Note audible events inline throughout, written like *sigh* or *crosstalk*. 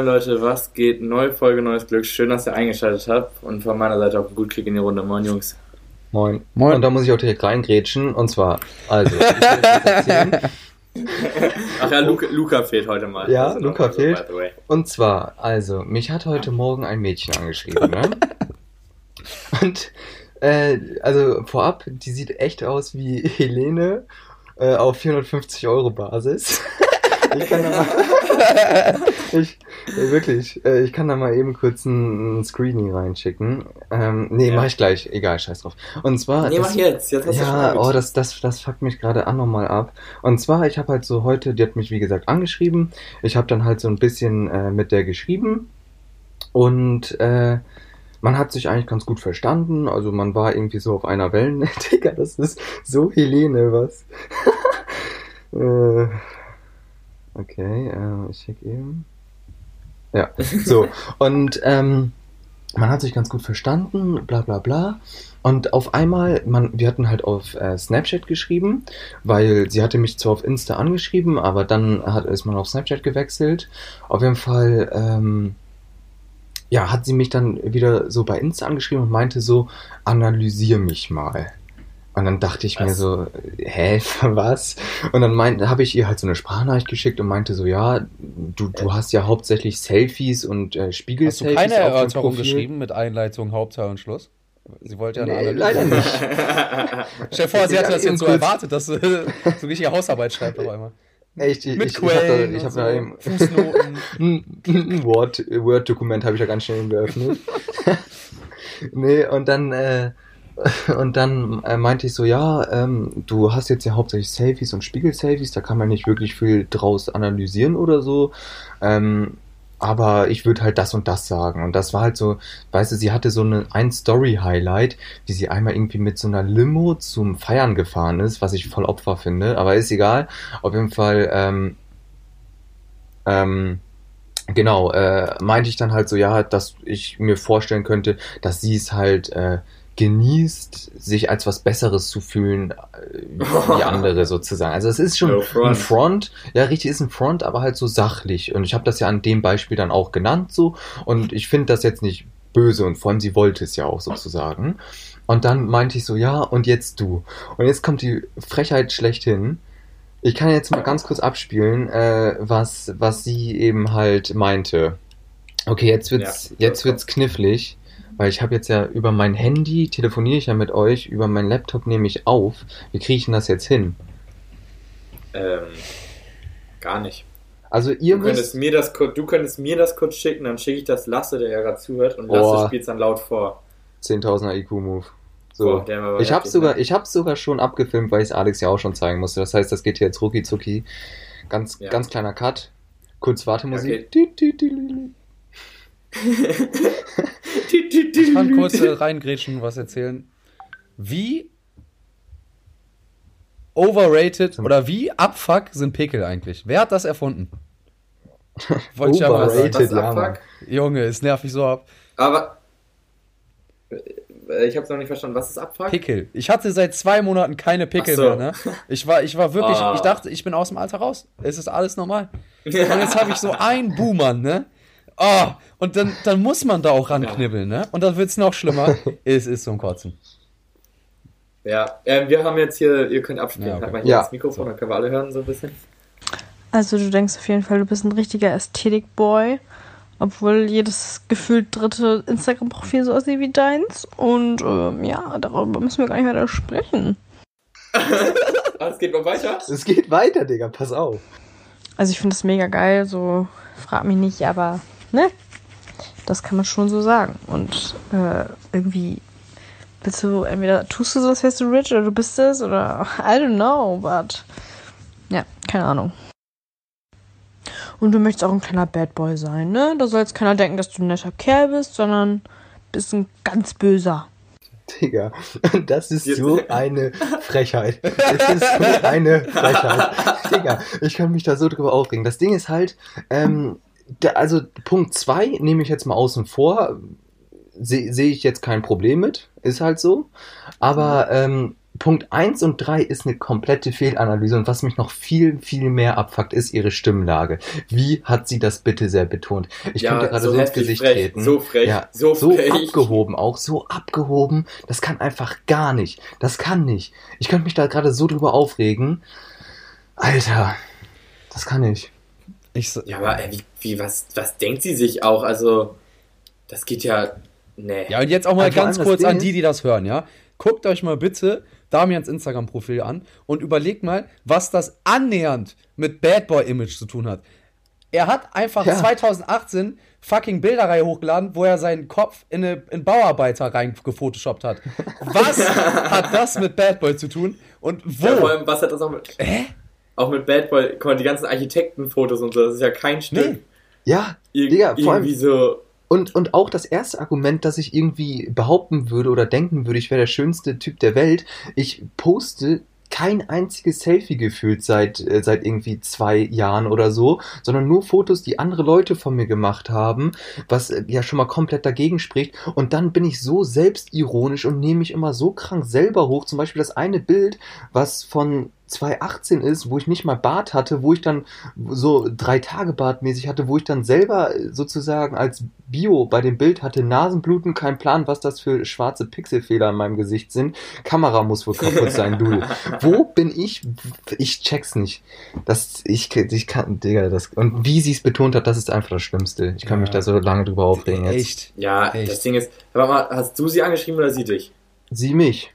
moin Leute, was geht? Neue Folge, neues Glück. Schön, dass ihr eingeschaltet habt. Und von meiner Seite auch ein gut Kick in die Runde. Moin Jungs. Moin. Moin. Und da muss ich auch direkt reingrätschen. Und zwar, also. *laughs* Ach ja, Luca, Luca fehlt heute mal. Ja, also Luca fehlt. Und zwar, also, mich hat heute Morgen ein Mädchen angeschrieben, ne? *laughs* Und, äh, also vorab, die sieht echt aus wie Helene äh, auf 450 Euro Basis. *laughs* Ich kann da mal, ich, wirklich, äh, ich kann da mal eben kurz ein, ein Screening reinschicken. Ähm, nee, ja. mach ich gleich. Egal, scheiß drauf. Und zwar. Nee, das, mach jetzt. Jetzt hast ja, oh, das, das, das fuckt mich gerade an nochmal ab. Und zwar, ich habe halt so heute, die hat mich wie gesagt angeschrieben. Ich habe dann halt so ein bisschen äh, mit der geschrieben. Und äh, man hat sich eigentlich ganz gut verstanden. Also man war irgendwie so auf einer Wellen. *laughs* Digga, das ist so Helene, was. *laughs* äh, Okay, äh, ich check eben. Ja, so. *laughs* Und ähm, man hat sich ganz gut verstanden, bla bla bla. Und auf einmal, man, wir hatten halt auf äh, Snapchat geschrieben, weil sie hatte mich zwar auf Insta angeschrieben, aber dann hat, ist man auf Snapchat gewechselt. Auf jeden Fall, ähm, ja, hat sie mich dann wieder so bei Insta angeschrieben und meinte so, analysier mich mal. Und dann dachte ich was? mir so, hä, *laughs* was? Und dann habe ich ihr halt so eine Sprachnachricht geschickt und meinte so, ja, du, du hast ja hauptsächlich Selfies und äh, Spiegel-Selfies. Hast du keine Erörterung geschrieben mit Einleitung, Hauptteil und Schluss? Sie wollte ja eine nee, Analyse. leider nicht. *laughs* Stell vor, sie hatte das jetzt so erwartet, dass du *laughs* so richtig Hausarbeit schreibt auf einmal. Echt, ich, Mit ich, Quellen ich habe da, hab da Fußnoten. ein Word-Dokument habe ich da ganz schnell geöffnet. nee, und dann äh, und dann äh, meinte ich so, ja, ähm, du hast jetzt ja hauptsächlich Selfies und Spiegel-Selfies, da kann man nicht wirklich viel draus analysieren oder so. Ähm, aber ich würde halt das und das sagen. Und das war halt so, weißt du, sie hatte so eine, ein Story-Highlight, wie sie einmal irgendwie mit so einer Limo zum Feiern gefahren ist, was ich voll Opfer finde, aber ist egal. Auf jeden Fall, ähm, ähm, genau, äh, meinte ich dann halt so, ja, dass ich mir vorstellen könnte, dass sie es halt, äh, genießt, sich als was Besseres zu fühlen äh, wie *laughs* andere sozusagen. Also es ist schon no front. ein Front, ja richtig ist ein Front, aber halt so sachlich. Und ich habe das ja an dem Beispiel dann auch genannt so. Und ich finde das jetzt nicht böse und vor allem sie wollte es ja auch sozusagen. Und dann meinte ich so, ja, und jetzt du. Und jetzt kommt die Frechheit schlechthin. Ich kann jetzt mal ganz kurz abspielen, äh, was, was sie eben halt meinte. Okay, jetzt wird's, ja, jetzt wird's knifflig. Weil ich habe jetzt ja über mein Handy, telefoniere ich ja mit euch, über mein Laptop nehme ich auf. Wie kriege ich denn das jetzt hin? Ähm, gar nicht. Also ihr du könntest, mir das, du könntest mir das kurz schicken, dann schicke ich das Lasse, der ja gerade zuhört, und Lasse spielt es dann laut vor. 10.000er IQ-Move. So. Boah, ich habe sogar, ich habe sogar schon abgefilmt, weil ich es Alex ja auch schon zeigen musste. Das heißt, das geht hier jetzt rucki zucki. Ganz, ja. ganz kleiner Cut. Kurz Wartemusik. Okay. Ich kann kurz äh, reingrätschen, was erzählen. Wie overrated oder wie abfuck sind Pickel eigentlich? Wer hat das erfunden? Wollte ich aber Overrated, ja, Mann. Junge, es nervt mich so ab. Aber äh, ich habe noch nicht verstanden. Was ist Abfuck? Pickel. Ich hatte seit zwei Monaten keine Pickel so. mehr. Ne? Ich war, ich war wirklich, oh. ich dachte, ich bin aus dem Alter raus. Es ist alles normal. *laughs* Und jetzt habe ich so einen Boomer, ne? Oh, und dann, dann muss man da auch ranknibbeln, ne? Und dann wird es noch schlimmer. *laughs* es ist zum Kotzen. Ja, äh, wir haben jetzt hier, ihr könnt abspielen. Ja, okay. Halt mal hier ja. das Mikrofon, dann können wir alle hören so ein bisschen. Also du denkst auf jeden Fall, du bist ein richtiger Ästhetik-Boy, obwohl jedes gefühlt dritte Instagram-Profil so aussieht wie deins. Und ähm, ja, darüber müssen wir gar nicht weiter sprechen. ah, *laughs* es geht mal weiter? Es geht weiter, Digga, pass auf. Also ich finde es mega geil, so frag mich nicht, aber ne? Das kann man schon so sagen. Und äh, irgendwie bist du, entweder tust du so, als wärst du rich oder du bist es oder I don't know, but ja, keine Ahnung. Und du möchtest auch ein kleiner Bad Boy sein, ne? Da soll jetzt keiner denken, dass du ein netter Kerl bist, sondern bist ein ganz böser. Digga, *laughs* das ist so eine Frechheit. Das ist so eine Frechheit. Digga, ich kann mich da so drüber aufregen. Das Ding ist halt, ähm, also Punkt 2 nehme ich jetzt mal außen vor. Sehe seh ich jetzt kein Problem mit, ist halt so. Aber ähm, Punkt 1 und 3 ist eine komplette Fehlanalyse und was mich noch viel, viel mehr abfuckt, ist ihre Stimmlage. Wie hat sie das bitte sehr betont? Ich ja, könnte gerade so, so ins Gesicht frech, treten. So frech, ja, so, so frech. abgehoben auch, so abgehoben. Das kann einfach gar nicht. Das kann nicht. Ich könnte mich da gerade so drüber aufregen. Alter, das kann ich. ich so, ja, aber ey, wie, wie, was, was denkt sie sich auch? Also, das geht ja. Nee. Ja, und jetzt auch mal also ganz kurz an die, die das hören, ja. Guckt euch mal bitte Damians Instagram-Profil an und überlegt mal, was das annähernd mit Bad Boy-Image zu tun hat. Er hat einfach ja. 2018 fucking Bilderreihe hochgeladen, wo er seinen Kopf in, eine, in Bauarbeiter rein gefotoshoppt hat. *laughs* Was hat das mit Bad Boy zu tun? Und wo? Ja, vor allem, was hat das auch mit. Hä? Auch mit Bad Boy, guck mal, die ganzen Architektenfotos und so, das ist ja kein Stück. Nee. Ja, Ir Digga, irgendwie so und, und auch das erste Argument, dass ich irgendwie behaupten würde oder denken würde, ich wäre der schönste Typ der Welt. Ich poste kein einziges Selfie gefühlt seit, äh, seit irgendwie zwei Jahren oder so, sondern nur Fotos, die andere Leute von mir gemacht haben, was äh, ja schon mal komplett dagegen spricht. Und dann bin ich so selbstironisch und nehme mich immer so krank selber hoch. Zum Beispiel das eine Bild, was von 2018 ist, wo ich nicht mal Bart hatte, wo ich dann so drei Tage Bart mäßig hatte, wo ich dann selber sozusagen als Bio bei dem Bild hatte, Nasenbluten, kein Plan, was das für schwarze Pixelfehler in meinem Gesicht sind. Kamera muss wohl kaputt *laughs* sein, du. wo bin ich? Ich check's nicht. Das, ich, ich kann, Digga, das, und wie sie es betont hat, das ist einfach das Schlimmste. Ich kann ja. mich da so lange drüber aufregen jetzt. Echt? Ja, Echt. das Ding ist, mal, hast du sie angeschrieben oder sie dich? Sie mich.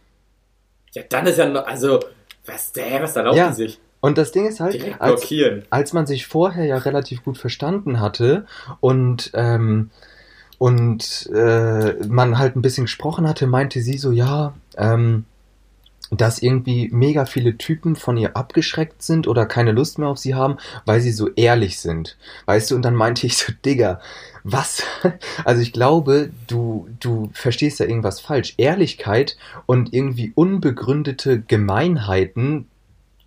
Ja, dann ist ja noch, also, was, der, was da laufen ja. sich? Und das Ding ist halt, als, als, man sich vorher ja relativ gut verstanden hatte und ähm, und äh, man halt ein bisschen gesprochen hatte, meinte sie so, ja, ähm, dass irgendwie mega viele Typen von ihr abgeschreckt sind oder keine Lust mehr auf sie haben, weil sie so ehrlich sind. Weißt du, und dann meinte ich so, Digga, was? *laughs* Also ich glaube, du, du verstehst da irgendwas falsch. Ehrlichkeit und irgendwie unbegründete Gemeinheiten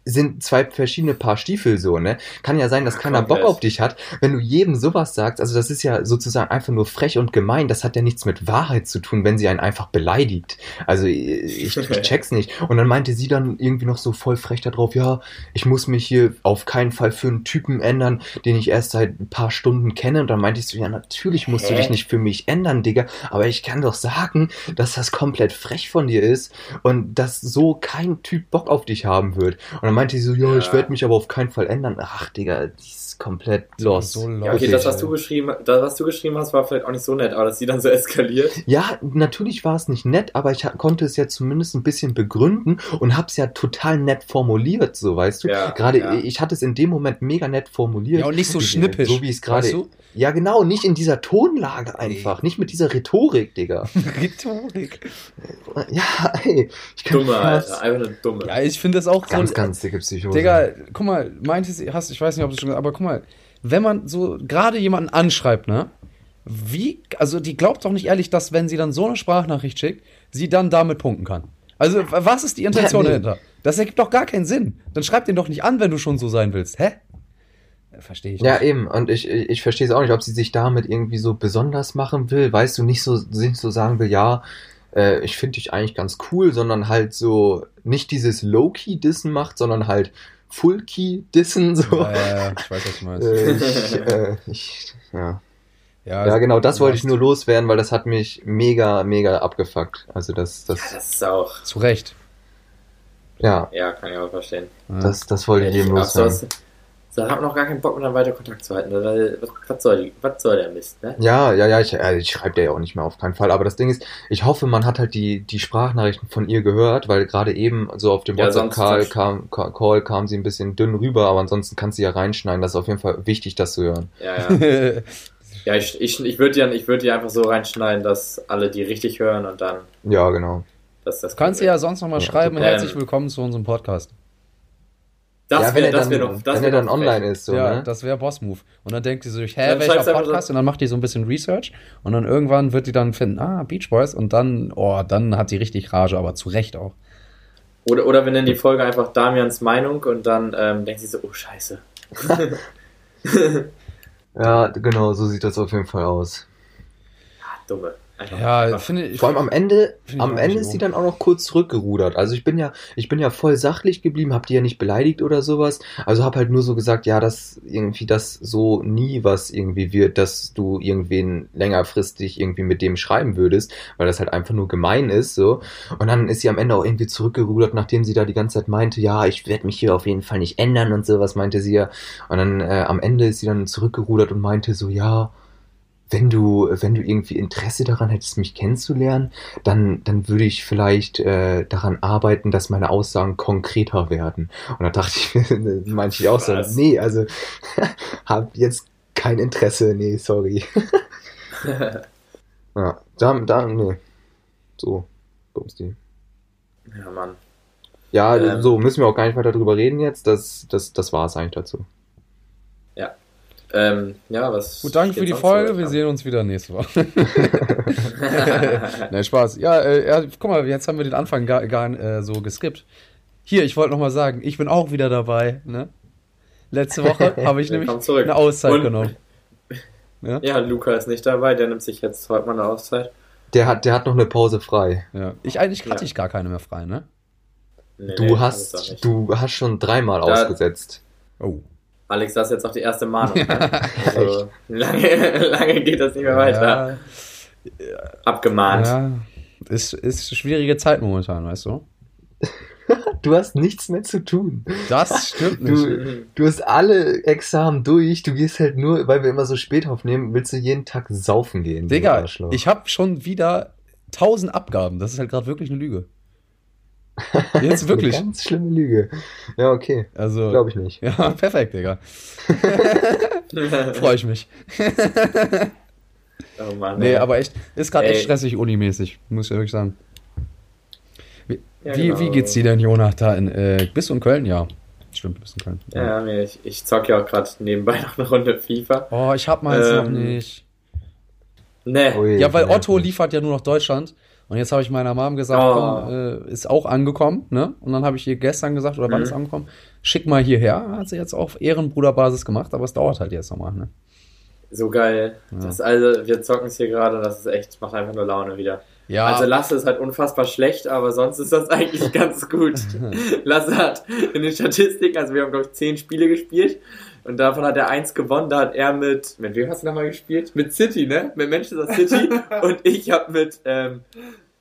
sind zwei verschiedene Paar Stiefel so, ne? Kann ja sein, dass keiner Bock auf dich hat. Wenn du jedem sowas sagst, also das ist ja sozusagen einfach nur frech und gemein, das hat ja nichts mit Wahrheit zu tun, wenn sie einen einfach beleidigt. Also ich, ich *laughs* check's nicht. Und dann meinte sie dann irgendwie noch so voll frech darauf, ja, ich muss mich hier auf keinen Fall für einen Typen ändern, den ich erst seit ein paar Stunden kenne. Und dann meinte ich so, ja, natürlich musst Hä? du dich nicht für mich ändern, Digga, aber ich kann doch sagen, dass das komplett frech von dir ist und dass so kein Typ Bock auf dich haben wird. Und dann meinte sie so, ja, ich werde mich aber auf keinen Fall ändern. Ach, Digga, die ist komplett lost. So ja, okay, das, was du geschrieben, das, was du geschrieben hast, war vielleicht auch nicht so nett, aber dass sie dann so *laughs* eskaliert. Ja, natürlich war es nicht nett, aber ich konnte es ja zumindest ein bisschen begründen und habe es ja total nett formuliert, so weißt du. Ja, gerade ja. ich hatte es in dem Moment mega nett formuliert. Ja, und nicht so schnippisch. So wie es gerade. Weißt du? Ja, genau, nicht in dieser Tonlage einfach, nee. nicht mit dieser Rhetorik, Digga. *laughs* Rhetorik. Ja, ey. Ich dumme, Alter, einfach eine dumme. Ja, ich finde das auch ganz, so, ganz dicke Psychose. Digga, guck mal, meinte sie, hast, ich weiß nicht, ob du schon, aber guck mal, wenn man so gerade jemanden anschreibt, ne? Wie, also die glaubt doch nicht ehrlich, dass wenn sie dann so eine Sprachnachricht schickt, sie dann damit punkten kann. Also, was ist die Intention ja, *laughs* nee. dahinter? Das ergibt doch gar keinen Sinn. Dann schreib den doch nicht an, wenn du schon so sein willst. Hä? Verstehe ich. Ja, nicht. eben. Und ich, ich verstehe es auch nicht, ob sie sich damit irgendwie so besonders machen will. Weißt du, nicht so, nicht so sagen will, ja, äh, ich finde dich eigentlich ganz cool, sondern halt so nicht dieses Low-Key-Dissen macht, sondern halt Full-Key-Dissen. So. Ja, ja, ja, ich weiß, was du meinst. äh, ich, *laughs* äh, ich, ja. Ja, ja, genau, das wollte ich nur loswerden, weil das hat mich mega, mega abgefuckt. Also das, das. Ja, das ist auch. Zu Recht. Ja. Ja, kann ich auch verstehen. Das, das wollte ich eben loswerden. Da hat man noch gar keinen Bock mehr dann weiter Kontakt zu halten. Weil, was, was, soll, was soll der Mist, ne? Ja, ja, ja, ich, äh, ich schreibe der ja auch nicht mehr auf keinen Fall. Aber das Ding ist, ich hoffe, man hat halt die, die Sprachnachrichten von ihr gehört, weil gerade eben so auf dem ja, WhatsApp-Call kam, Call kam sie ein bisschen dünn rüber, aber ansonsten kannst du ja reinschneiden. Das ist auf jeden Fall wichtig, das zu hören. Ja, ja. *laughs* ja, ich, ich, ich würde die, würd einfach so reinschneiden, dass alle die richtig hören und dann. Ja, genau. Das, das kannst du ja sonst nochmal ja, schreiben. Herzlich willkommen zu unserem Podcast. Das ja, wäre wär noch. Das wenn er dann online ist, so, Ja, ne? das wäre Boss-Move. Und dann denkt sie sich, hä, welcher Podcast? Und dann macht die so ein bisschen Research. Und dann irgendwann wird die dann finden, ah, Beach Boys. Und dann, oh, dann hat sie richtig Rage, aber zu Recht auch. Oder, oder wir nennen die Folge einfach Damians Meinung und dann ähm, denkt sie so, oh, scheiße. *laughs* ja, genau, so sieht das auf jeden Fall aus. Ja, dumme. Ja, finde ich. Vor allem am Ende, am Ende ist sie dann auch noch kurz zurückgerudert. Also ich bin ja, ich bin ja voll sachlich geblieben, hab die ja nicht beleidigt oder sowas. Also hab halt nur so gesagt, ja, dass irgendwie das so nie was irgendwie wird, dass du irgendwen längerfristig irgendwie mit dem schreiben würdest, weil das halt einfach nur gemein ist, so. Und dann ist sie am Ende auch irgendwie zurückgerudert, nachdem sie da die ganze Zeit meinte, ja, ich werde mich hier auf jeden Fall nicht ändern und sowas meinte sie ja. Und dann äh, am Ende ist sie dann zurückgerudert und meinte so, ja, wenn du, wenn du irgendwie Interesse daran hättest, mich kennenzulernen, dann, dann würde ich vielleicht äh, daran arbeiten, dass meine Aussagen konkreter werden. Und da dachte ich manche *laughs* ich auch so, nee, also *laughs* hab jetzt kein Interesse, nee, sorry. *laughs* ja, da, da, nee. So, bums die. Ja, Mann. Ja, ähm, so müssen wir auch gar nicht weiter drüber reden jetzt. Das, das, das war es eigentlich dazu. Ähm, ja, was. Gut, danke für die Folge. Wir sehen uns wieder nächste Woche. *laughs* Nein, Spaß. Ja, äh, ja, guck mal, jetzt haben wir den Anfang gar, gar äh, so geskippt. Hier, ich wollte nochmal sagen, ich bin auch wieder dabei. Ne? Letzte Woche *laughs* habe ich nämlich eine Auszeit Und, genommen. *laughs* Ja? ja, Luca ist nicht dabei, der nimmt sich jetzt heute mal eine Auszeit. Der hat, der hat noch eine Pause frei. Ja. Ich eigentlich hatte ja. ich gar keine mehr frei, ne? Nee, du nee, hast, du hast schon dreimal da, ausgesetzt. Oh. Alex, das ist jetzt auch die erste Mahnung. *laughs* Ne? Also, lange, *laughs* lange geht das nicht mehr weiter. Ja. Abgemahnt. Ja. Ist, ist schwierige Zeit momentan, weißt du? *laughs* du hast nichts mehr zu tun. Das stimmt nicht. Du, du, hast alle Examen durch. Du gehst halt nur, weil wir immer so spät aufnehmen, willst du jeden Tag saufen gehen. Digga, ich habe schon wieder tausend Abgaben. Das ist halt gerade wirklich eine Lüge. *laughs* Jetzt wirklich. Eine ganz schlimme Lüge. Ja, okay. Also. Glaube ich nicht. Ja, *laughs* perfekt, Digga. *laughs* Freue ich mich. oh Mann. Nee, aber echt, ist gerade echt stressig unimäßig, muss ich wirklich sagen. Wie, ja, genau. wie, geht's dir denn, Jonah, da in, äh, bist du in Köln? Ja. Stimmt, bist in Köln. Ja, ja ich, ich zock ja auch gerade nebenbei noch eine Runde FIFA. Oh, ich hab meins ähm, noch nicht. Nee. ja, weil Otto liefert ja nur noch Deutschland. Und jetzt habe ich meiner Mom gesagt, oh. komm, äh, ist auch angekommen, ne? Und dann habe ich ihr gestern gesagt, oder wann mhm. ist angekommen? Schick mal hierher. Hat sie jetzt auf Ehrenbruderbasis gemacht, aber es dauert halt jetzt nochmal, ne? So geil. Ja. Das also, wir zocken es hier gerade und das ist echt, macht einfach nur Laune wieder. Ja. Also Lasse ist halt unfassbar schlecht, aber sonst ist das *laughs* eigentlich ganz gut. *laughs* Lasse hat in den Statistiken, also wir haben glaube ich zehn Spiele gespielt und davon hat er eins gewonnen. Da hat er mit, mit wem hast du nochmal gespielt? Mit City, ne? Mit Manchester City. *laughs* und ich habe mit, ähm,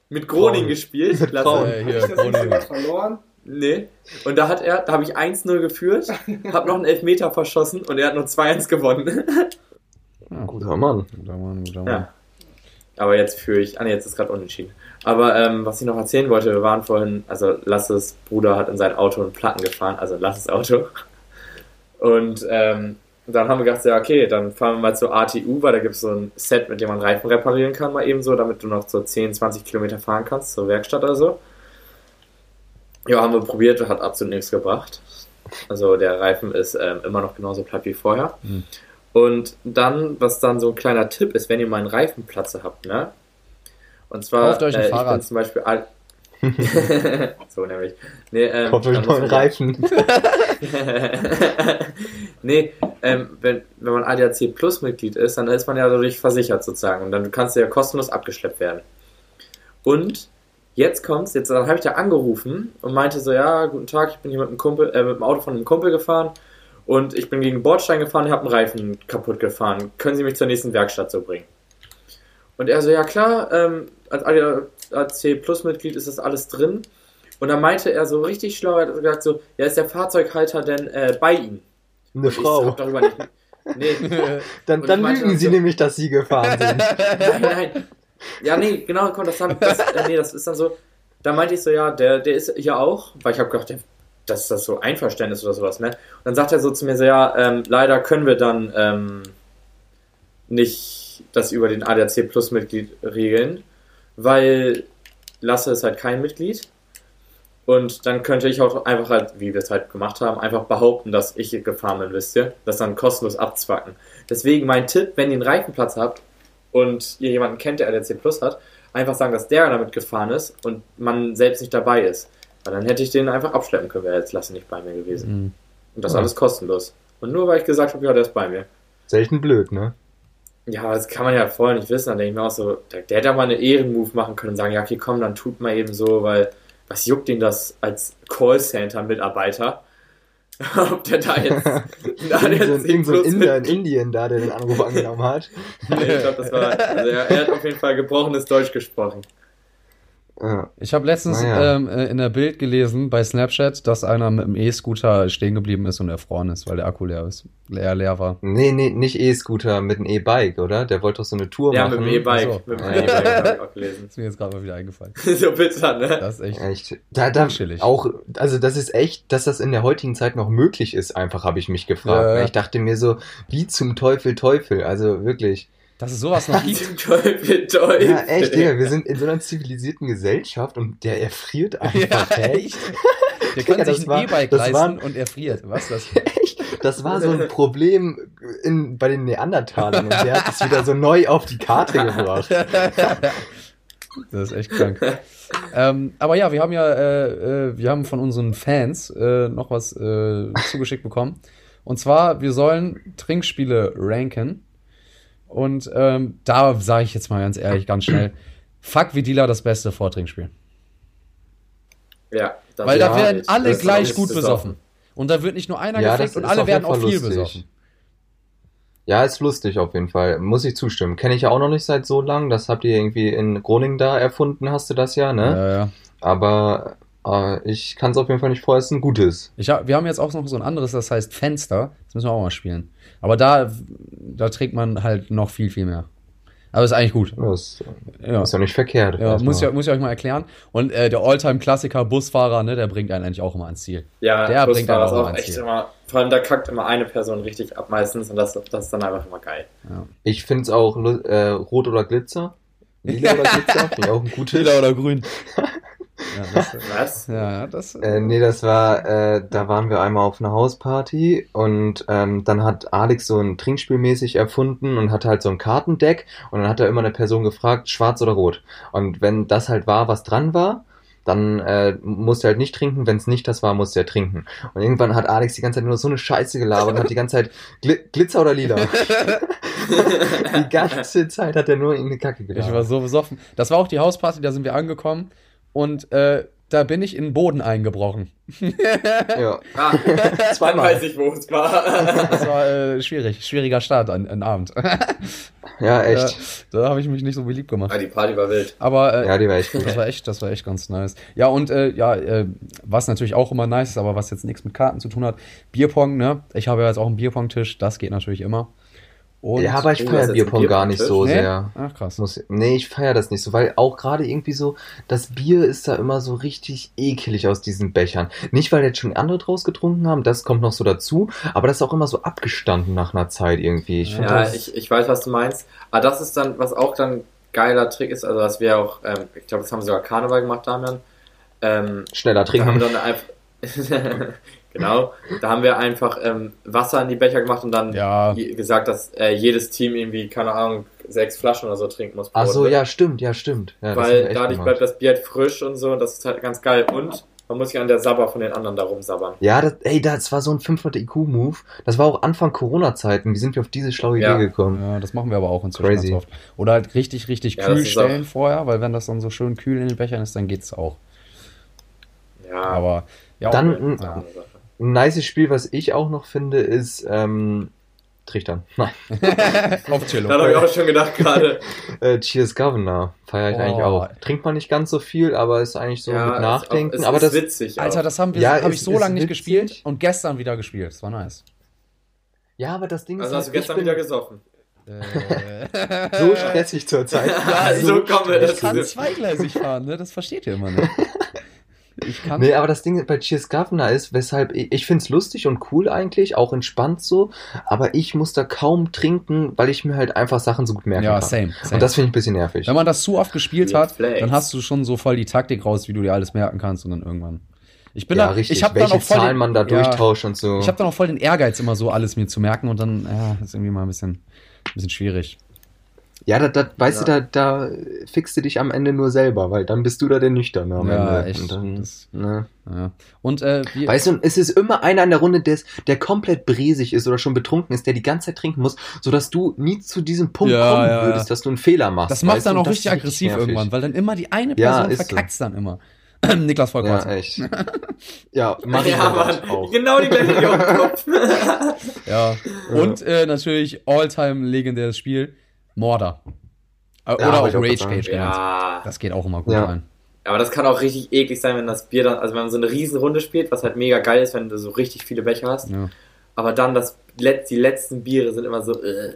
mit Groningen gespielt. *laughs* Klasse. Äh, hier, Groningen. verloren. Nee. Und da hat er, da habe ich 1-0 geführt, *laughs* habe noch einen Elfmeter verschossen und er hat nur 2-1 gewonnen. ja, guter Mann. Guter Mann, guter Mann. Ja. Aber jetzt führe ich, ah ne, jetzt ist gerade unentschieden. Aber ähm, was ich noch erzählen wollte, wir waren vorhin, also Lasses Bruder hat in sein Auto einen Platten gefahren, also Lasses Auto. Und ähm, dann haben wir gedacht, ja, okay, dann fahren wir mal zur ATU, weil da gibt es so ein Set, mit dem man Reifen reparieren kann, mal eben so, damit du noch so 10, 20 Kilometer fahren kannst zur Werkstatt oder so. Ja, haben wir probiert, hat absolut nichts gebracht. Also der Reifen ist ähm, immer noch genauso platt wie vorher. Mhm. Und dann, was dann so ein kleiner Tipp ist, wenn ihr mal einen Reifenplatze habt, ne? Und zwar, euch ein äh, ich bin zum Beispiel, *laughs* so nämlich. Nee, ähm, Kommt durch neuen Reifen. *laughs* nee, ähm, wenn, wenn man ADAC Plus Mitglied ist, dann ist man ja dadurch versichert sozusagen. Und dann kannst du ja kostenlos abgeschleppt werden. Und jetzt kommt's, jetzt dann habe ich da angerufen und meinte so, ja, guten Tag, ich bin hier mit dem Kumpel, äh, mit dem Auto von einem Kumpel gefahren und ich bin gegen den Bordstein gefahren und habe einen Reifen kaputt gefahren. Können Sie mich zur nächsten Werkstatt so bringen? Und er so, ja klar, ähm, als ADAC Plus Mitglied ist das alles drin. Und dann meinte er so richtig schlau, er hat gesagt so, ja, ist der Fahrzeughalter denn äh, bei ihm? Eine Frau. darüber nicht, nee. *laughs* dann dann lügen sie so, nämlich, dass sie gefahren *laughs* sind. nein, nein. Ja, nee, genau, komm, das, haben, das, äh, nee, das ist dann so, da meinte ich so, ja, der, der ist hier auch, weil ich habe gedacht, der, das ist das so Einverständnis oder sowas, ne? Und dann sagt er so zu mir so, ja, ähm, leider können wir dann ähm, nicht das über den ADAC Plus Mitglied regeln weil Lasse ist halt kein Mitglied. Und dann könnte ich auch einfach halt, wie wir es halt gemacht haben, einfach behaupten, dass ich gefahren bin, wisst ihr? Das dann kostenlos abzwacken. Deswegen mein Tipp, wenn ihr einen Reifenplatz habt und ihr jemanden kennt, der LRC Plus hat, einfach sagen, dass der damit gefahren ist und man selbst nicht dabei ist. Weil dann hätte ich den einfach abschleppen können, wäre jetzt Lasse nicht bei mir gewesen. Mhm. Und das ja. alles kostenlos. Und nur weil ich gesagt habe, ja, der ist bei mir. Selten blöd, ne? Ja, das kann man ja vorher nicht wissen. Dann denke ich mir auch so, der, der hätte mal eine Ehrenmove machen können und sagen, ja, okay, komm, dann tut mal eben so, weil was juckt ihn das als Callcenter-Mitarbeiter? *laughs* Ob der da jetzt. *laughs* da irgend so, irgend so ein Inder in Indien da, der den Anruf angenommen hat. nee, ich glaube, das war. Also er, er, hat auf jeden Fall gebrochenes Deutsch gesprochen. Ich habe letztens ja. ähm, äh, in der Bild gelesen bei Snapchat, dass einer mit dem E-Scooter stehen geblieben ist und erfroren ist, weil der Akku leer ist. Leer, leer war. Nee, nee, nicht E-Scooter, mit einem E-Bike, oder? Der wollte doch so eine Tour ja, machen. Ja, mit dem E-Bike. So. Mit dem E-Bike habe ich auch gelesen. Das ist mir jetzt gerade mal wieder eingefallen. *laughs* so bitter, ne? Das ist echt, echt da, da chillig. Auch, also das ist echt, dass das in der heutigen Zeit noch möglich ist, einfach habe ich mich gefragt. Ja. Ich dachte mir so, wie zum Teufel Teufel, also wirklich. Dass es sowas noch *laughs* gibt. Teufel, Teufel. Ja, echt, Digga, wir sind in so einer zivilisierten Gesellschaft und der erfriert einfach. Ja, echt. Der kann ja, sich ein E-Bike leisten war, und erfriert. Was das? *laughs* Echt? Das war so ein *laughs* Problem in, bei den Neandertalern und der hat es wieder so neu auf die Karte gebracht. Das ist echt krank. ähm, aber ja, wir haben ja, äh, äh, wir haben von unseren Fans äh, noch was äh, zugeschickt bekommen. Und zwar, wir sollen Trinkspiele ranken. Und ähm, da sage ich jetzt mal ganz ehrlich, ganz schnell, fuck wie Dealer das beste Vortrinkspiel. Ja. Weil da werden alle gleich gut besoffen. Und da wird nicht nur einer ja, gefickt und alle werden auch viel lustig. besoffen. Ja, ist lustig auf jeden Fall. Muss ich zustimmen. Kenne ich ja auch noch nicht seit so lang. Das habt ihr irgendwie in Groningen da erfunden, hast du das ja, ne? Ja, ja. Aber äh, ich kann es auf jeden Fall nicht vorher, es ist ein gutes. Ich hab, wir haben jetzt auch noch so ein anderes, das heißt Fenster. Das müssen wir auch mal spielen. Aber da, da trägt man halt noch viel, viel mehr. Aber ist eigentlich gut. Das ja. ist ja nicht verkehrt. Ja, muss, ich, muss ich euch mal erklären. Und äh, der Alltime-Klassiker Busfahrer, ne, der bringt einen eigentlich auch immer ans Ziel. Ja, der bringt einen auch, immer ans Ziel. Immer, vor allem, da kackt immer eine Person richtig ab meistens und das, das ist dann einfach immer geil. Ja. Ich finde es auch äh, Rot oder Glitzer. Lila oder *laughs* Glitzer, finde ich auch ein gutes. Lila oder Grün. *laughs* Ja, das, *laughs* Was? Ja, das. Äh, nee, das war, äh, da waren wir einmal auf einer Hausparty und ähm, dann hat Alex so ein Trinkspiel mäßig erfunden und hatte halt so ein Kartendeck und dann hat er immer eine Person gefragt, schwarz oder rot. Und wenn das halt war, was dran war, dann äh, musste er halt nicht trinken, wenn es nicht das war, musste er trinken. Und irgendwann hat Alex die ganze Zeit nur so eine Scheiße gelabert und hat die ganze Zeit Gl Glitzer oder Lila. *laughs* die ganze Zeit hat er nur irgendeine Kacke gelabert. Ich war so besoffen. Das war auch die Hausparty, da sind wir angekommen und äh, da bin ich in den Boden eingebrochen. *laughs* ja. Ah, *laughs* Zweimal. weiß ich, wo es war. *laughs* das war äh, schwierig, schwieriger Start an, an Abend. ja, echt. Da, da habe ich mich nicht so beliebt gemacht. Ah, die Party war wild. Aber äh, ja, die war echt gut. Das war echt, das war echt ganz nice. Ja, und äh, ja, äh, was natürlich auch immer nice ist, aber was jetzt nichts mit Karten zu tun hat, Bierpong, ne? Ich habe ja jetzt auch einen Bierpong-Tisch, das geht natürlich immer. Und ja, aber ich feiere Bierpong gar nicht so nee? sehr. Ach krass. Muss, nee, ich feiere das nicht so, weil auch gerade irgendwie so, das Bier ist da immer so richtig ekelig aus diesen Bechern. Nicht, weil jetzt schon andere draus getrunken haben, das kommt noch so dazu, aber das ist auch immer so abgestanden nach einer Zeit irgendwie. Ich ja, das, ich, ich weiß, was du meinst. Aber das ist dann, was auch dann geiler Trick ist, also was wir auch, ähm, ich glaube, das haben sie sogar Karneval gemacht, Damian. Ähm, Schneller trinken. Haben wir dann einfach *laughs* *laughs* Genau, da haben wir einfach ähm, Wasser in die Becher gemacht und dann ja. gesagt, dass äh, jedes Team irgendwie, keine Ahnung, sechs Flaschen oder so trinken muss. Ach so, ja, stimmt, ja, stimmt. Ja, Weil dadurch bleibt das Bier halt frisch und so und das ist halt ganz geil. Und man muss sich an der Sabber von den anderen darum sabbern. Ja, das, ey, das war so ein 500 IQ-Move. Das war auch Anfang Corona-Zeiten. Wie sind wir auf diese schlaue ja. Idee gekommen? Ja, das machen wir aber auch inzwischen Crazy. oft. Oder halt richtig, richtig ja, kühl stellen vorher, weil wenn das dann so schön kühl in den Bechern ist, dann geht's auch. Ja. Aber, ja. Dann, ja. Ein nice Spiel, was ich auch noch finde, ist ähm, Trichtern. *laughs* Nein. *laughs* Auf Cello. Da habe ich auch schon gedacht gerade. *laughs* äh, Cheers Governor feiere ich oh. eigentlich auch. Trinkt man nicht ganz so viel, aber ist eigentlich so ja, mit Nachdenken. Ist, aber ist das witzig. Alter, das haben wir, ja, habe ich so lange nicht gespielt und gestern wieder gespielt. Das war nice. Ja, aber das Ding also ist. Also hast du gestern wieder gesoffen. Äh. so stressig zur Zeit. Ja, so, so kommen wir Ich kann zweigleisig fahren, ne? Das versteht ihr immer nicht. Ich kann nee, aber das Ding bei Cheers Governor ist, weshalb ich, ich finde es lustig und cool eigentlich, auch entspannt so, aber ich muss da kaum trinken, weil ich mir halt einfach Sachen so gut merken ja, kann. Same, same. Und das finde ich ein bisschen nervig. Wenn man das zu oft gespielt hat, dann hast du schon so voll die Taktik raus, wie du dir alles merken kannst und dann irgendwann. Ich bin ja, da, richtig. ich habe dann auch voll Zahlen den, man da durchtauscht ja, und so. Ich habe dann auch voll den Ehrgeiz immer so alles mir zu merken und dann ja, ist irgendwie mal ein bisschen, ein bisschen schwierig. Ja, da, da weißt ja. du, da, da fixst du dich am Ende nur selber, weil dann bist du da der Nüchterne am ja, Ende. Echt. Und dann, das, ne? ja. Und, äh, wie, Weißt du, es ist immer einer in der Runde, der, der komplett bresig ist oder schon betrunken ist, der die ganze Zeit trinken muss, sodass du nie zu diesem Punkt ja, kommen ja, würdest, dass du einen Fehler machst. Das macht dann auch richtig aggressiv richtig irgendwann, weil dann immer die eine Person verkackt so. dann immer. *clears throat* Niklas Volkmar. Ja, echt. *laughs* ja, Mario ja, Mann. auch. Genau die gleiche Idee auf dem Kopf. *laughs* ja. Und äh, natürlich all-time legendäres Spiel, Morder. Äh, oder ja, auch Rage Cage ja. Das geht auch immer gut ja. rein. Aber das kann auch richtig eklig sein, wenn das Bier dann, also wenn man so eine riesen Runde spielt, was halt mega geil ist, wenn du so richtig viele Becher hast. Ja. Aber dann das, die letzten Biere sind immer so. Äh.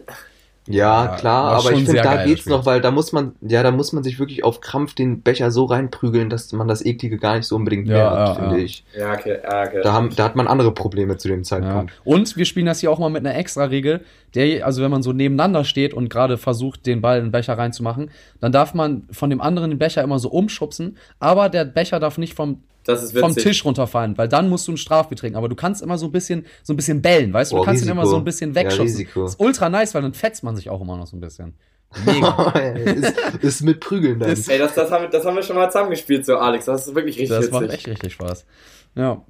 Ja, ja, klar, aber ich finde, da geht's noch, weil da muss man, ja, da muss man sich wirklich auf Krampf den Becher so reinprügeln, dass man das Eklige gar nicht so unbedingt ja, merkt, ja, finde ich. Ja, okay, okay. Da, haben, da hat man andere Probleme zu dem Zeitpunkt. Und wir spielen das hier auch mal mit einer extra Regel, der, also wenn man so nebeneinander steht und gerade versucht, den Ball in den Becher reinzumachen, dann darf man von dem anderen den Becher immer so umschubsen, aber der Becher darf nicht vom vom Tisch runterfallen, weil dann musst du ein Strafbier trinken. Aber du kannst immer so ein bisschen, so ein bisschen bellen, weißt du? Du oh, kannst Risiko. ihn immer so ein bisschen wegschubsen. Ja, ist ultra nice, weil dann fetzt man sich auch immer noch so ein bisschen. Mega. *laughs* ist, ist mit Prügeln dann. Ey, das, das, haben, das haben wir schon mal zusammengespielt, so Alex. Das ist wirklich richtig Das witzig. macht echt richtig Spaß. Ja.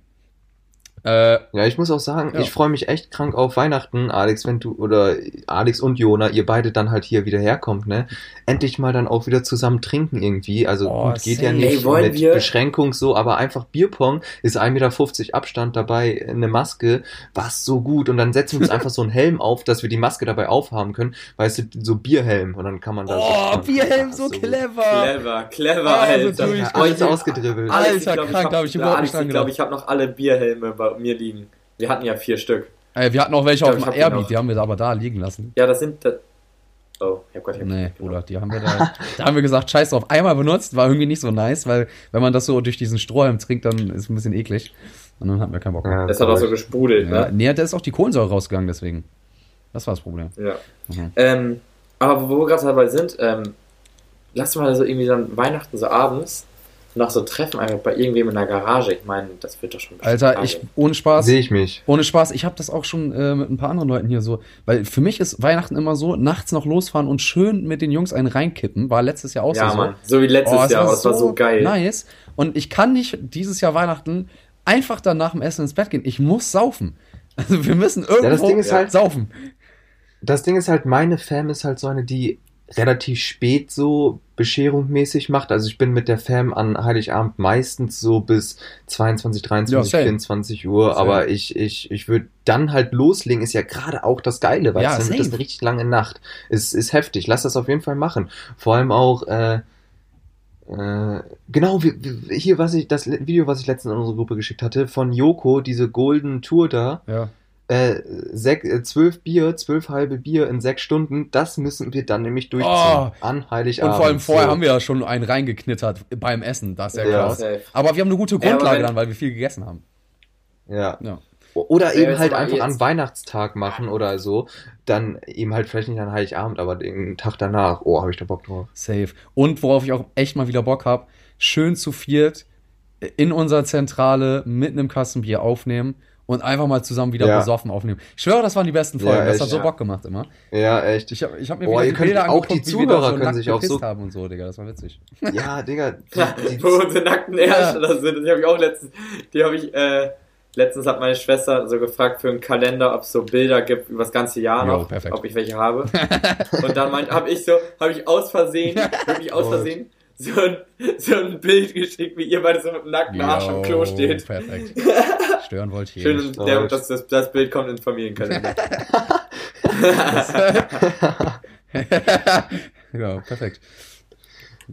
Äh, ja, ich muss auch sagen, ja. ich freue mich echt krank auf Weihnachten, Alex, wenn du oder Alex und Jona, ihr beide dann halt hier wieder herkommt, ne? Endlich mal dann auch wieder zusammen trinken irgendwie. Also oh, gut, geht ja nicht Ey, mit wir? Beschränkung so, aber einfach Bierpong ist 1,50 Meter Abstand dabei, eine Maske, was so gut. Und dann setzen wir uns *laughs* einfach so einen Helm auf, dass wir die Maske dabei aufhaben können, weißt du, so Bierhelm und dann kann man da Oh, so, Bierhelm, so, so clever. Clever, clever, oh, Alter. Ja, alles ausgedribbelt. Alter, krank, glaube ich, überhaupt nicht Ich glaube, ich habe noch alle Bierhelme bei mir liegen. Wir hatten ja vier Stück. Äh, wir hatten auch welche ich auf dem Airbeat, die haben wir aber da liegen lassen. Ja, das sind. Das oh, ich hab ich hab Nee, Bruder, die haben wir da. da haben wir gesagt, scheiß drauf, einmal benutzt, war irgendwie nicht so nice, weil wenn man das so durch diesen Strohhalm trinkt, dann ist es ein bisschen eklig. Und dann hatten wir keinen Bock mehr. Ja, das hat auch so gesprudelt, ja, ne? Nee, da ist auch die Kohlensäure rausgegangen, deswegen. Das war das Problem. Ja. Mhm. Ähm, aber wo wir gerade dabei sind, ähm, lass mal so irgendwie dann Weihnachten so abends noch so treffen, einfach bei irgendwem in der Garage. Ich meine, das wird doch schon. Alter, ich, ohne Spaß. Sehe ich mich. Ohne Spaß, ich habe das auch schon äh, mit ein paar anderen Leuten hier so. Weil für mich ist Weihnachten immer so, nachts noch losfahren und schön mit den Jungs einen reinkippen. War letztes Jahr auch ja, so. Mann. so wie letztes oh, Jahr. Das war so geil. Nice. Und ich kann nicht dieses Jahr Weihnachten einfach dann nach dem Essen ins Bett gehen. Ich muss saufen. *laughs* Also wir müssen irgendwo ja, das Ding ist halt, saufen. Das Ding ist halt, meine Fam ist halt so eine, die relativ spät so bescherungmäßig macht. Also ich bin mit der Fam an Heiligabend meistens so bis 22, 23, ja, 24 Uhr, same. aber ich, ich, ich würde dann halt loslegen, ist ja gerade auch das Geile, weil ja, es ist eine richtig lange Nacht. Ist, ist heftig. Lass das auf jeden Fall machen. Vor allem auch, äh, äh, genau, hier, was ich, das Video, was ich letztens in unsere Gruppe geschickt hatte, von Joko, diese Golden Tour da. Ja äh, sech, äh, zwölf Bier, zwölf halbe Bier in sechs Stunden, das müssen wir dann nämlich durchziehen. Oh. An Heiligabend. Und vor allem vorher so. haben wir ja schon einen reingeknittert beim Essen, das ist ja, ja. klar. Aber wir haben eine gute Grundlage ja, dann, weil wir viel gegessen haben. Ja. ja. Oder eben halt einfach jetzt. an Weihnachtstag machen oder so. Dann eben halt vielleicht nicht an Heiligabend, aber den Tag danach. Oh, habe ich da Bock drauf. Safe. Und worauf ich auch echt mal wieder Bock habe, schön zu viert in unserer Zentrale mit einem Kasten Bier aufnehmen und einfach mal zusammen wieder ja. besoffen aufnehmen. Ich schwöre, das waren die besten Folgen. Ja, das hat so Bock gemacht immer. Ja, echt. Ich habe ich hab mir Boah, wieder die Bilder auch die Zuhörer so können sich auch so haben und so, Digga. Das war witzig. *laughs* Ja, Digga. *laughs* Die, die, Wo unsere nackten Ärsche ja. sind. Die habe ich auch letztens. Die habe ich. Äh, letztens hat meine Schwester so gefragt für einen Kalender, ob es so Bilder gibt über das ganze Jahr noch, jo, ob ich welche habe. *laughs* und dann habe ich so, habe ich aus Versehen, wirklich aus Versehen so ein, so ein Bild geschickt, wie ihr beide so mit dem nackten Arsch am Klo steht. Perfekt. *laughs* Stören wollte ich Schön, der, das, das, das Bild kommt ins Familienkalender. *laughs* *laughs* ja, perfekt.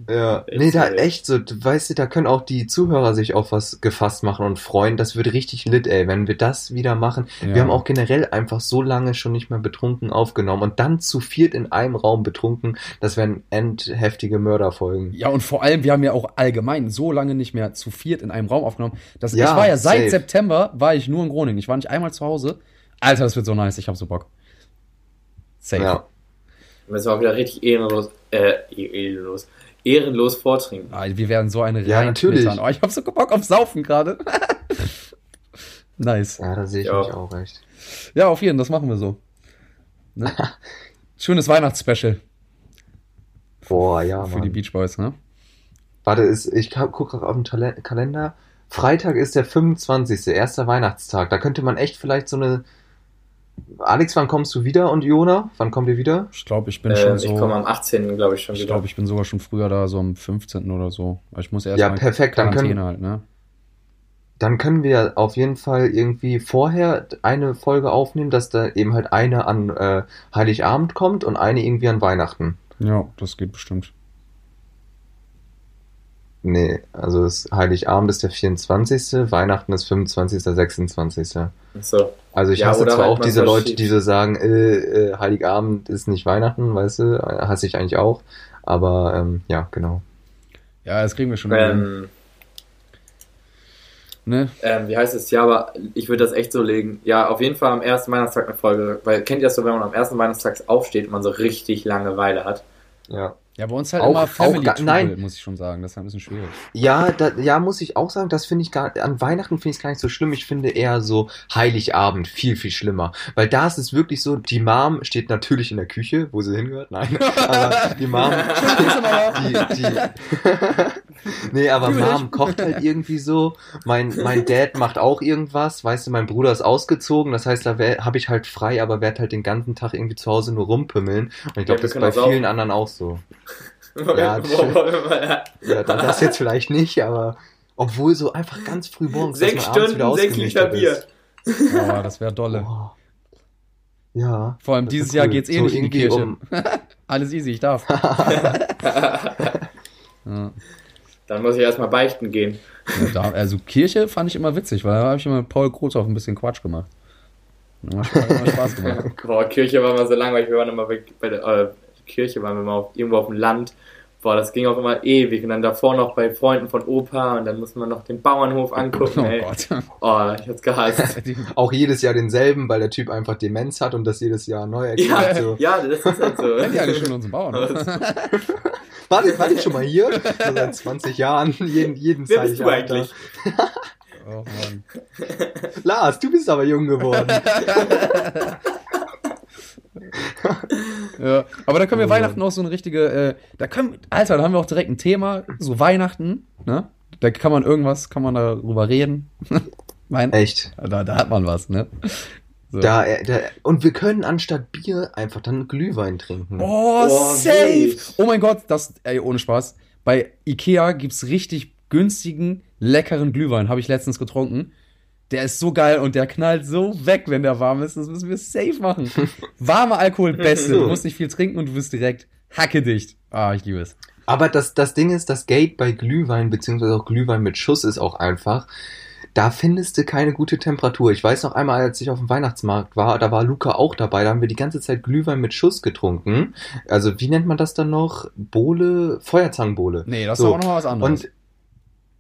Ja, nee, da echt so, weißt du, da können auch die Zuhörer sich auf was gefasst machen und freuen. Das wird richtig lit, ey, wenn wir das wieder machen. Ja. Wir haben auch generell einfach so lange schon nicht mehr betrunken aufgenommen und dann zu viert in einem Raum betrunken, das wären endheftige Mörderfolgen. Ja, und vor allem, wir haben ja auch allgemein so lange nicht mehr zu viert in einem Raum aufgenommen. Das, ja, ich war ja seit safe. September, war ich nur in Groningen. Ich war nicht einmal zu Hause. Alter, das wird so nice, ich hab so Bock. Safe. Ja. Das war wieder richtig ehrenlos, äh, ehrenlos ehrenlos vortrinken. Ah, wir werden so eine Ja, natürlich. Oh, ich hab so Bock auf Saufen gerade. *laughs* nice. Ja, da sehe ich ja. mich auch recht. Ja, auf jeden, das machen wir so. Ne? *laughs* Schönes Weihnachtsspecial. Boah, ja, Für die Beach Boys, ne? Warte, ist, ich gucke gerade auf den Talent Kalender. Freitag ist der 25. erster Weihnachtstag. Da könnte man echt vielleicht so eine. Alex, wann kommst du wieder und Jona? Wann kommt ihr wieder? Ich glaube, ich bin Äh, schon so. ich komme am 18. glaube ich schon ich wieder. glaube, ich bin sogar schon früher da, so am 15. oder so. Aber Ich muss erst Ja, mal perfekt, dann Quarantäne können- halt, ne? Dann können wir auf jeden Fall irgendwie vorher eine Folge aufnehmen, dass da eben halt eine an äh, Heiligabend kommt und eine irgendwie an Weihnachten. Ja, das geht bestimmt. Nee, also das Heiligabend ist der 24., Weihnachten ist 25., 26. So. Also ich Ja, hasse zwar halt auch diese Leute, die so sagen, äh, äh, Heiligabend ist nicht Weihnachten, weißt du, hasse ich eigentlich auch. Aber ähm, ja, genau. Ja, das kriegen wir schon. hin. Ähm, Ne? ähm, wie heißt es? Ja, aber ich würde das echt so legen. Ja, auf jeden Fall am ersten Weihnachtstag eine Folge. Weil kennt ihr das so, wenn man am ersten Weihnachtstag aufsteht und man so richtig Langeweile hat? Ja. Ja, bei uns halt Auch- immer auch Family ga- Trubel, nein. muss ich schon sagen. Das ist ein bisschen schwierig. Ja, da, ja, muss ich auch sagen, das finde ich gar, an Weihnachten finde ich es gar nicht so schlimm. Ich finde eher so Heiligabend viel, viel schlimmer. Weil da ist es wirklich so, die Mom steht natürlich in der Küche, wo sie hingehört, nein, *laughs* aber die Mom, die, die, *laughs* nee, aber Mom kocht halt irgendwie so, mein, mein Dad macht auch irgendwas, weißt du, mein Bruder ist ausgezogen, das heißt, da habe ich halt frei, aber werd halt den ganzen Tag irgendwie zu Hause nur rumpimmeln. Und ich Ja, glaube, wir das ist können bei auch vielen anderen auch so. Ja, Ja, da- das jetzt vielleicht nicht, aber obwohl so einfach ganz früh morgens, dass Sechs man abends wieder Stunden, sechs Liter Bier. Ja, das wäre dolle. Oh. Ja. Vor allem dieses ist Jahr cool. geht's eh So nicht in die Kirche. um- *laughs* Alles easy, ich darf. *laughs* ja. Dann muss ich erstmal beichten gehen. Ja, da, also Kirche fand ich immer witzig, weil da habe ich immer mit Paul Krothoff ein bisschen Quatsch gemacht. Hat immer, hat immer Spaß gemacht. *laughs* Boah, Kirche war immer so langweilig. Wir waren immer bei, bei der äh, Kirche, waren wir mal auf, irgendwo auf dem Land. Boah, das ging auch immer ewig. Und dann davor noch bei Freunden von Opa. Und dann musste man noch den Bauernhof angucken. Oh ey. Gott. Oh, ich hab's gehasst. *laughs* Die- Auch jedes Jahr denselben, weil der Typ einfach Demenz hat und das jedes Jahr neu ja, erklärt. So. ja, das ist halt so. Kennt ihr eigentlich schon unseren Bauern? Warte, *laughs* warte ich schon mal hier? So seit 20 Jahren, jeden, jeden Wer bist du eigentlich? Oh Mann. Lars, du bist aber jung geworden. *laughs* *laughs* Ja, aber da können wir Oh. Weihnachten auch so eine richtige, äh, da können, Alter, da haben wir auch direkt ein Thema, so Weihnachten, ne? Da kann man irgendwas, kann man darüber reden. *laughs* Mein, Echt. da, da hat man was, ne? So. Da, äh, da, und wir können anstatt Bier einfach dann Glühwein trinken. Oh, Oh, safe! Oh mein Gott, das, ey, ohne Spaß. Bei Ikea gibt's richtig günstigen, leckeren Glühwein, habe ich letztens getrunken. Der ist so geil und der knallt so weg, wenn der warm ist. Das müssen wir safe machen. *laughs* Warmer Alkohol, beste. Du musst nicht viel trinken und du wirst direkt hackedicht. Ah, ich liebe es. Aber das, das Ding ist, das Gate bei Glühwein, beziehungsweise auch Glühwein mit Schuss ist auch einfach, da findest du keine gute Temperatur. Ich weiß noch einmal, als ich auf dem Weihnachtsmarkt war, da war Luca auch dabei, da haben wir die ganze Zeit Glühwein mit Schuss getrunken. Also, wie nennt man das dann noch? Bohle? Feuerzangenbowle. Nee, das So. ist auch noch was anderes. Und,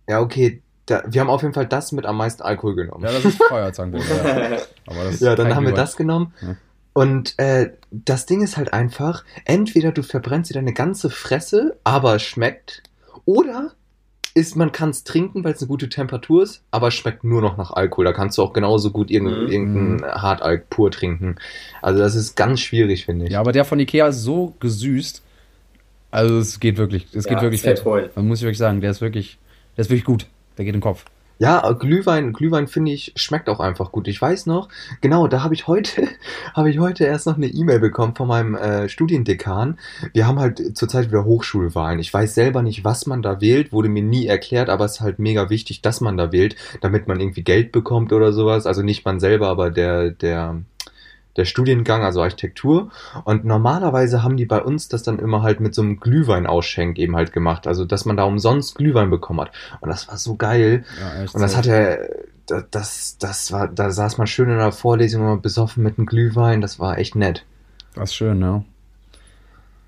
ja, okay, da, wir haben auf jeden Fall das mit am meisten Alkohol genommen. ja, das ist Feuerzangenbowle. ja. *laughs* Aber das Ja, dann haben wir das genommen. Ja. Und äh, das Ding ist halt einfach, entweder du verbrennst dir deine ganze Fresse, aber es schmeckt, oder ist, man kann es trinken, weil es eine gute Temperatur ist, aber es schmeckt nur noch nach Alkohol. Da kannst du auch genauso gut irgendein, Mhm. irgendein Hartalk pur trinken. Also das ist ganz schwierig, finde ich. Ja, aber der von Ikea ist so gesüßt. Also es geht wirklich, es geht Ja, wirklich safe fett. holen. Man muss ich wirklich sagen, der ist wirklich, der ist wirklich gut. Der geht den Kopf. Ja, Glühwein, Glühwein finde ich, schmeckt auch einfach gut. Ich weiß noch, genau, da habe ich heute, *laughs* habe ich heute erst noch eine E-Mail bekommen von meinem äh, Studiendekan. Wir haben halt zurzeit wieder Hochschulwahlen. Ich weiß selber nicht, was man da wählt, wurde mir nie erklärt, aber es ist halt mega wichtig, dass man da wählt, damit man irgendwie Geld bekommt oder sowas. Also nicht man selber, aber der, der, der Studiengang, also Architektur. Und normalerweise haben die bei uns das dann immer halt mit so einem Glühweinausschenk eben halt gemacht. Also, dass man da umsonst Glühwein bekommen hat. Und das war so geil. Ja. Und das safe. hat er, da- das, das war, da saß man schön in der Vorlesung immer besoffen mit einem Glühwein, das war echt nett. Das ist schön, ja.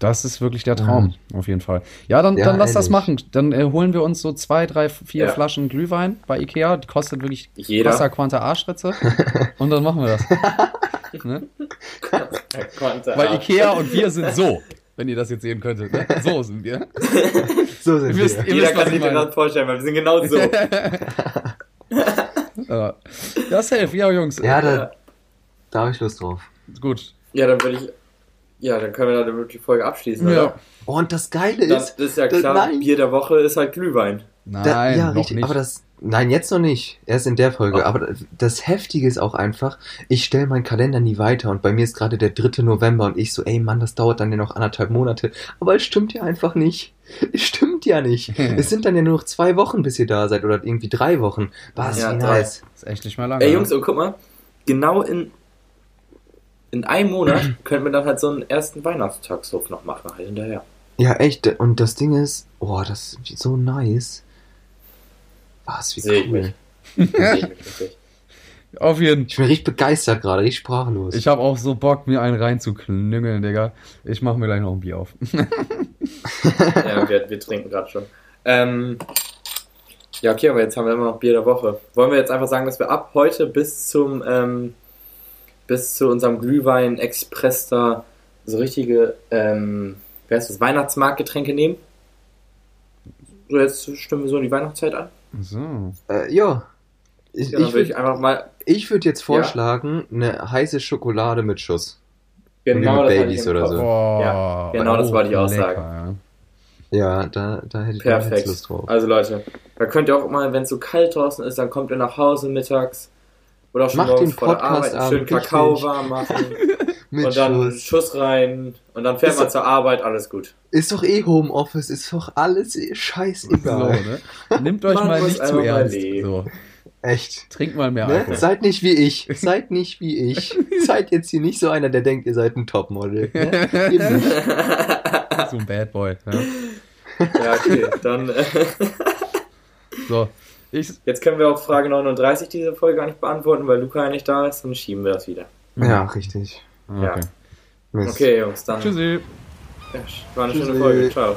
Das ist wirklich der Traum, auf jeden Fall. Ja, dann, Ja, dann lass das ehrlich. machen. Dann äh, holen wir uns so zwei, drei, vier Ja. Flaschen Glühwein bei Ikea. Die kostet wirklich Jeder. Wasserquanta Arschritze. *laughs* Und dann machen wir das. ne? Weil. Ikea und wir sind so. Wenn ihr das jetzt sehen könntet. Ne? So sind wir. *laughs* So sind Ihr wisst, wir. ihr Jeder wisst, kann ich sich das vorstellen, weil wir sind genau so. *laughs* Ja, ja safe. Ja, Jungs. Ja, Ja. da, da habe ich Lust drauf. Gut. ja, dann würde ich. Ja, dann können wir da die Folge abschließen, ja. oder? Oh, und das Geile ist. Das, das ist ja klar, nein. Bier der Woche ist halt Glühwein. Nein, da, ja, richtig, nicht. aber das. Nein, jetzt noch nicht. Erst in der Folge. Oh. Aber das Heftige ist auch einfach, ich stelle meinen Kalender nie weiter und bei mir ist gerade der 3. November und ich so, ey Mann, das dauert dann ja noch anderthalb Monate. Aber es stimmt ja einfach nicht. Es stimmt ja nicht. *laughs* es sind dann ja nur noch zwei Wochen, bis ihr da seid oder irgendwie drei Wochen. Was, ja, wie nice. Ist echt nicht mal lange. Ey Jungs, und guck mal, genau in, in einem Monat könnten wir dann halt so einen ersten Weihnachtstagshof noch machen, halt hinterher. Ja, echt. Und das Ding ist, oh, das ist so nice. Was, wie Seh cool. *laughs* Ich mich. Auf jeden Ich bin richtig begeistert gerade, richtig sprachlos. Ich habe auch so Bock, mir einen reinzuknüngeln, Digga. Ich mache mir gleich noch ein Bier auf. *laughs* ja, wir, wir trinken gerade schon. Ähm, ja, okay, aber jetzt haben wir immer noch Bier der Woche. Wollen wir jetzt einfach sagen, dass wir ab heute bis zum ähm, bis zu unserem Glühwein Express da so richtige ähm, wer ist das, Weihnachtsmarktgetränke nehmen? So, jetzt stimmen wir so in die Weihnachtszeit an. So. Äh, ja. Ich, ja, ich würde einfach mal. Ich würde jetzt vorschlagen, ja. eine heiße Schokolade mit Schuss. Genau, mit Babys oder so. Oh, ja, genau, das wollte ich auch sagen. Ja, da, da hätte ich Perfekt. Lust drauf. Also Leute, da könnt ihr auch mal, wenn es so kalt draußen ist, dann kommt ihr nach Hause mittags oder auch schon Macht den vor der Arbeit einen schönen Kakao warm machen *laughs* und dann Schuss. Schuss rein und dann fährt ist man zur Arbeit, alles gut. Ist doch eh Homeoffice, ist doch alles scheißegal. So, ne? Nimmt euch mal nicht zu ernst. So. Echt. Trinkt mal mehr ne? Alkohol. Seid nicht wie ich. *laughs* Seid nicht wie ich. seid jetzt hier nicht so einer, der denkt, ihr seid ein Topmodel. Ne? *laughs* so ein Bad Boy. Ja, ja okay, dann. Äh, so. Ich, Jetzt können wir auch Frage 39 diese Folge gar nicht beantworten, weil Luca ja nicht da ist, dann schieben wir das wieder. Ja, richtig. Okay. Ja. Okay, Jungs, dann. Tschüssi. Ja, war eine Tschüssi. schöne Folge. Ciao.